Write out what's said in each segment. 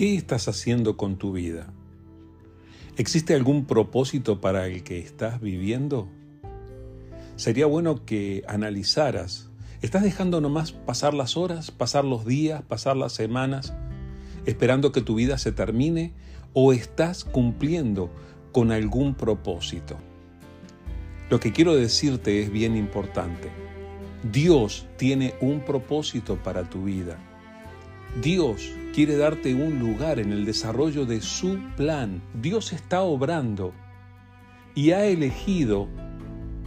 ¿Qué estás haciendo con tu vida? ¿Existe algún propósito para el que estás viviendo? Sería bueno que analizaras. ¿Estás dejando nomás pasar las horas, pasar los días, pasar las semanas, esperando que tu vida se termine? ¿O estás cumpliendo con algún propósito? Lo que quiero decirte es bien importante. Dios tiene un propósito para tu vida. Dios quiere darte un lugar en el desarrollo de su plan. Dios está obrando y ha elegido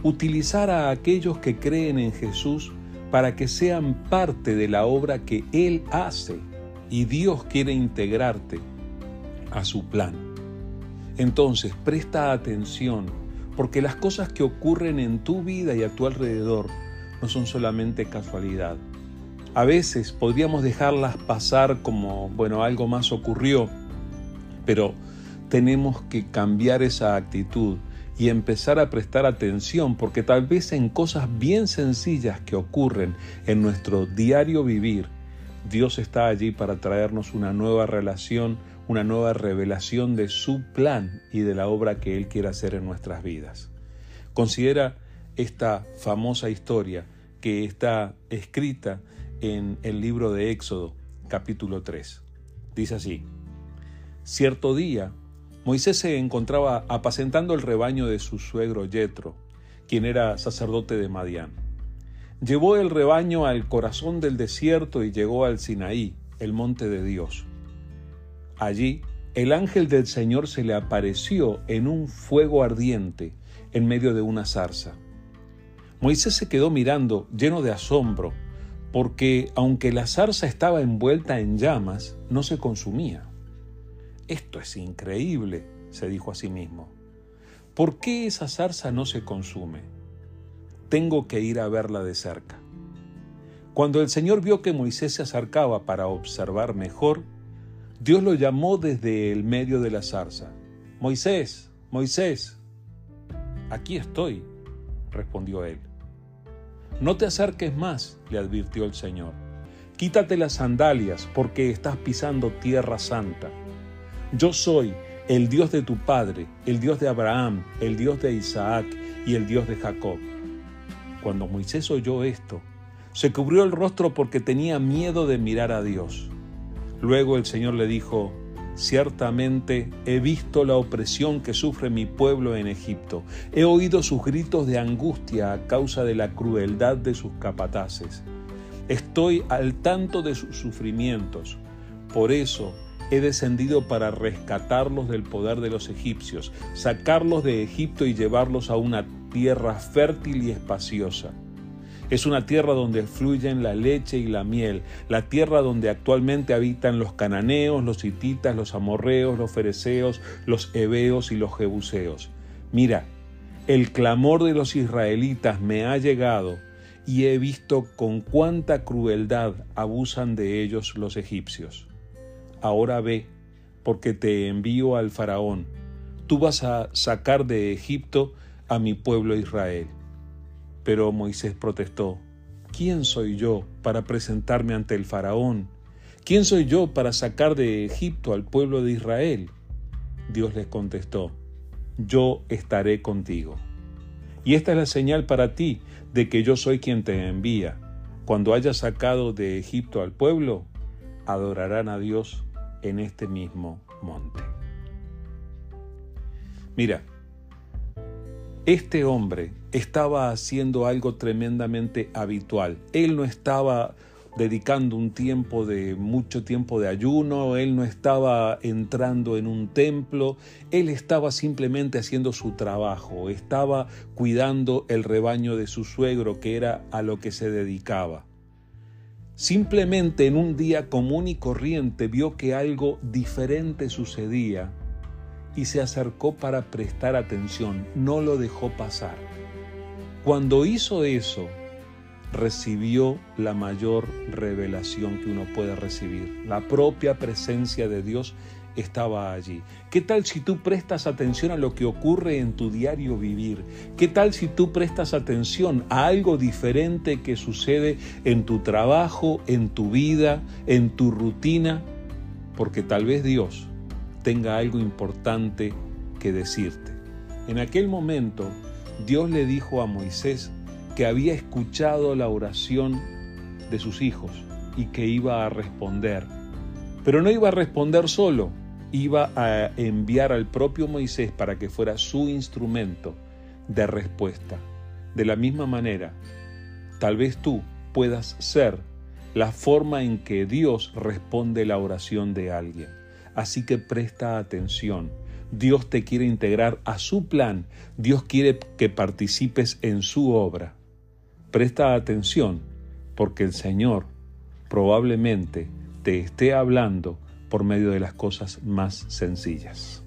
utilizar a aquellos que creen en Jesús para que sean parte de la obra que Él hace. Y Dios quiere integrarte a su plan. Entonces, presta atención, porque las cosas que ocurren en tu vida y a tu alrededor no son solamente casualidad. A veces podríamos dejarlas pasar como, bueno, algo más ocurrió, pero tenemos que cambiar esa actitud y empezar a prestar atención porque tal vez en cosas bien sencillas que ocurren en nuestro diario vivir, Dios está allí para traernos una nueva relación, una nueva revelación de su plan y de la obra que Él quiere hacer en nuestras vidas. Considera esta famosa historia que está escrita en el libro de Éxodo, capítulo 3. Dice así, Cierto día, Moisés se encontraba apacentando el rebaño de su suegro Yetro, quien era sacerdote de Madián. Llevó el rebaño al corazón del desierto y llegó al Sinaí, el monte de Dios. Allí, el ángel del Señor se le apareció en un fuego ardiente en medio de una zarza. Moisés se quedó mirando, lleno de asombro, porque aunque la zarza estaba envuelta en llamas, no se consumía. Esto es increíble, se dijo a sí mismo. ¿Por qué esa zarza no se consume? Tengo que ir a verla de cerca. Cuando el Señor vio que Moisés se acercaba para observar mejor, Dios lo llamó desde el medio de la zarza. Moisés, Moisés. Aquí estoy, respondió él. No te acerques más, le advirtió el Señor. Quítate las sandalias porque estás pisando tierra santa. Yo soy el Dios de tu padre, el Dios de Abraham, el Dios de Isaac y el Dios de Jacob. Cuando Moisés oyó esto, se cubrió el rostro porque tenía miedo de mirar a Dios. Luego el Señor le dijo, Ciertamente he visto la opresión que sufre mi pueblo en Egipto. He oído sus gritos de angustia a causa de la crueldad de sus capataces. Estoy al tanto de sus sufrimientos. Por eso he descendido para rescatarlos del poder de los egipcios, sacarlos de Egipto y llevarlos a una tierra fértil y espaciosa es una tierra donde fluyen la leche y la miel, la tierra donde actualmente habitan los cananeos, los hititas, los amorreos, los fereceos, los heveos y los jebuseos. Mira, el clamor de los israelitas me ha llegado y he visto con cuánta crueldad abusan de ellos los egipcios. Ahora ve, porque te envío al faraón. Tú vas a sacar de Egipto a mi pueblo Israel. Pero Moisés protestó, ¿quién soy yo para presentarme ante el faraón? ¿Quién soy yo para sacar de Egipto al pueblo de Israel? Dios les contestó, yo estaré contigo. Y esta es la señal para ti de que yo soy quien te envía. Cuando hayas sacado de Egipto al pueblo, adorarán a Dios en este mismo monte. Mira, este hombre estaba haciendo algo tremendamente habitual. Él no estaba dedicando un tiempo de mucho tiempo de ayuno, él no estaba entrando en un templo, él estaba simplemente haciendo su trabajo, estaba cuidando el rebaño de su suegro, que era a lo que se dedicaba. Simplemente en un día común y corriente vio que algo diferente sucedía y se acercó para prestar atención, no lo dejó pasar. Cuando hizo eso, recibió la mayor revelación que uno puede recibir. La propia presencia de Dios estaba allí. ¿Qué tal si tú prestas atención a lo que ocurre en tu diario vivir? ¿Qué tal si tú prestas atención a algo diferente que sucede en tu trabajo, en tu vida, en tu rutina? porque tal vez Dios tenga algo importante que decirte. En aquel momento, Dios le dijo a Moisés que había escuchado la oración de sus hijos y que iba a responder. Pero no iba a responder solo, iba a enviar al propio Moisés para que fuera su instrumento de respuesta. De la misma manera, tal vez tú puedas ser la forma en que Dios responde la oración de alguien. Así que presta atención. Dios te quiere integrar a su plan. Dios quiere que participes en su obra. Presta atención porque el Señor probablemente te esté hablando por medio de las cosas más sencillas.